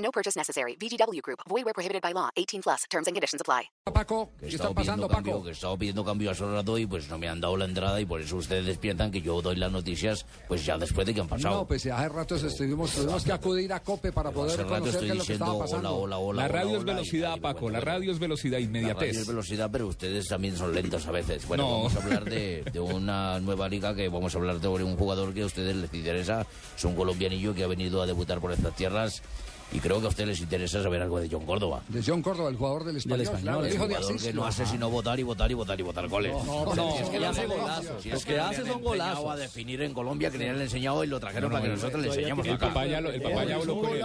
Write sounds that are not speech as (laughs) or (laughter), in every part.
No purchase necessary. VGW Group. Void where prohibited by law. 18 plus. Terms and conditions apply. Paco, que ¿qué está pasando, cambio, Paco? que he estado pidiendo cambio hace un rato y pues no me han dado la entrada y por eso ustedes piensan que yo doy las noticias pues ya después de que han pasado. No, pues hace rato estuvimos, tuvimos que acudir a COPE para poder hace rato conocer estoy es lo que diciendo estaba pasando. hola, hola, hola. La radio es hola, y velocidad, me Paco. La cuenta. radio es velocidad, La radio es inmediatez. velocidad, pero ustedes también son lentos a veces. Bueno, No. vamos a hablar de, de una nueva liga que vamos a hablar sobre un jugador que a ustedes les interesa. Es un colombianillo que ha venido a debutar por estas tierras y creo que a ustedes les interesa saber algo de John Córdoba. De John Córdoba, el jugador del español. claro, el El hijo de jugador Asís. que no hace sino votar y votar y votar y votar goles. No, no, Si es que no, hace no, golazos. Si es que que hace son golazos. a definir en Colombia, que le han enseñado y lo trajeron para que nosotros le enseñemos El acá. papá ya, lo- el papá ya habló con él.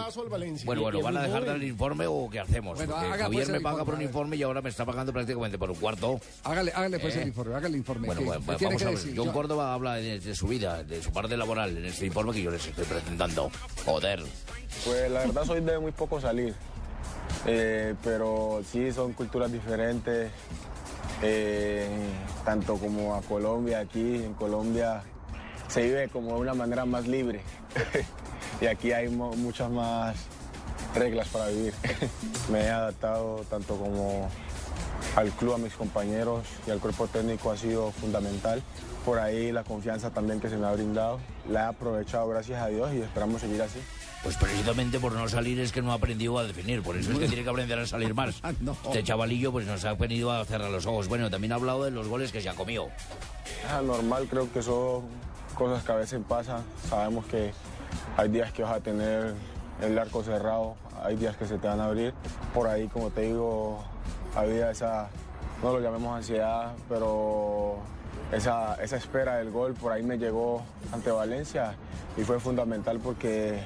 Bueno, bueno, ¿van a dejar dar el informe o qué hacemos? Bueno, Porque haga, Javier pues, me el paga por un informe y ahora me está pagando prácticamente por un cuarto. Hágale, hágale pues Eh. el informe, hágale el informe. Bueno, ¿Qué- pues, pues, vamos a ver. John Córdoba habla de, de su vida, de su parte laboral, en este informe que yo les estoy presentando. Joder. Pues la verdad soy de muy poco salir, Eh, pero sí son culturas diferentes, eh, tanto como a Colombia, aquí en Colombia se vive como de una manera más libre (laughs) y aquí hay muchas más reglas para vivir. (laughs) Me he adaptado tanto como al club, a mis compañeros y al cuerpo técnico ha sido fundamental. Por ahí la confianza también que se me ha brindado, la he aprovechado gracias a Dios y esperamos seguir así. Pues precisamente por no salir es que no ha aprendido a definir, por eso es que tiene que aprender a salir más. (laughs) No. Este chavalillo pues nos ha venido a cerrar los ojos. Bueno, también ha hablado de los goles que se ha comido. Es anormal, creo que son cosas que a veces pasan. Sabemos que hay días que vas a tener el arco cerrado, hay días que se te van a abrir. Por ahí, como te digo, había esa, no lo llamemos ansiedad, pero esa, esa espera del gol por ahí me llegó ante Valencia y fue fundamental porque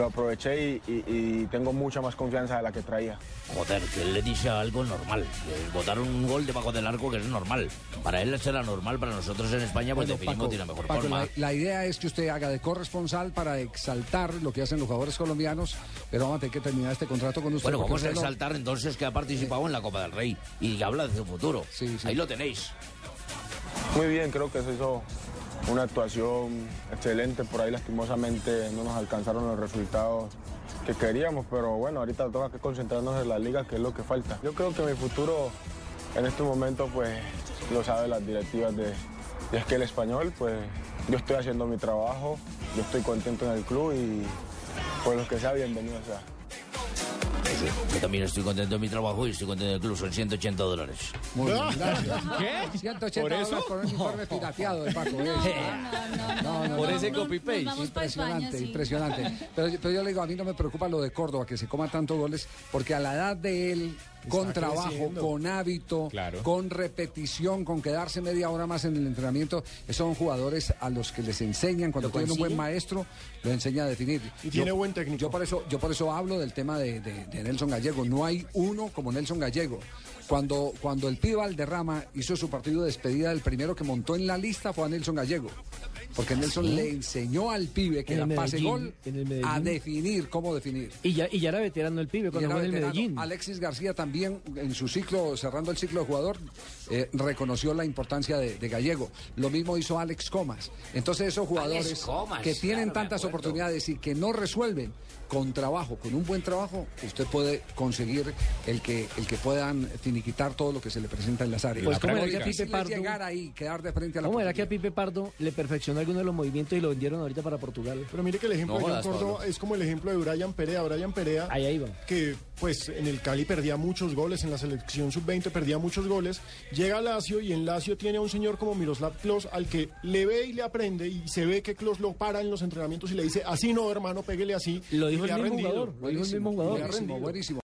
lo aproveché y, y- y tengo mucha más confianza de la que traía. Joder, que él le dice algo normal. Botar un gol debajo del arco que es normal. Para él será normal, para nosotros en España pues Bueno, definimos Paco, de una mejor Paco, forma. la, la idea es que usted haga de corresponsal para exaltar lo que hacen los jugadores colombianos, pero vamos a tener que terminar este contrato con usted. Bueno, vamos a exaltar entonces que ha participado en la Copa del Rey y que habla de su futuro. Sí, sí. Ahí lo tenéis. Muy bien, creo que se hizo una actuación excelente. Por ahí lastimosamente no nos alcanzaron los resultados que queríamos, pero bueno, ahorita toca que concentrarnos en la liga, que es lo que falta. Yo creo que mi futuro en este momento pues lo saben las directivas de, de Esquel Español, pues yo estoy haciendo mi trabajo, yo estoy contento en el club y pues lo que sea, bienvenido sea. Yo también estoy contento de mi trabajo y estoy contento del club. Son 180 dólares. Muy bien, (laughs) gracias. ¿Qué? 180 ¿Por eso? dólares por un informe pirateado de Paco. ¿eh? No, no, Por no, ese no. copy-paste. Impresionante, impresionante. (laughs) Pero, pero yo le digo, a mí no me preocupa lo de Córdoba, que se coma tantos goles, porque a la edad de él, con trabajo, con hábito, Claro. con repetición, con quedarse media hora más en el entrenamiento, esos son jugadores a los que les enseñan, cuando ¿Lo tienen un buen maestro, lo enseña a definir. Y tiene buen técnico. Yo por eso, yo por eso hablo del tema de, de- de Nelson Gallego. No hay uno como Nelson Gallego. Cuando, cuando el pibe Valderrama hizo su partido de despedida, el primero que montó en la lista fue a Nelson Gallego. Porque Nelson le enseñó al pibe que En era pase gol en el Medellín. a definir cómo definir. Y ya, y ya era veterano el pibe cuando era fue en el. Medellín. Alexis García también, en su ciclo, cerrando el ciclo de jugador, eh, reconoció la importancia de, de Gallego. Lo mismo hizo Alex Comas. Entonces, esos jugadores Comas, que tienen claro, tantas oportunidades y que no resuelven, con trabajo, con un buen trabajo, usted puede conseguir el que, el que puedan finiquitar todo lo que se le presenta en las áreas. Pues, ¿cómo era que a Pipe Pardo- llegar ahí, quedar de frente a la ¿Cómo era que a. Pipe Pardo le perfeccionó alguno de los movimientos y lo vendieron ahorita para Portugal? Pero mire que el ejemplo No de John Córdoba es como el ejemplo de Brian Perea. Brian Perea, Ahí, ahí va. que pues en el Cali perdía muchos goles, en la selección sub-20 perdía muchos goles. Llega a Lazio y en Lazio tiene a un señor como Miroslav Klose al que le ve y le aprende y se ve que Klose lo para en los entrenamientos y le dice, así no, hermano, péguele así. Lo Y dijo el mismo rendido. jugador. Lo dijo el mismo jugador. Buenísimo, buenísimo.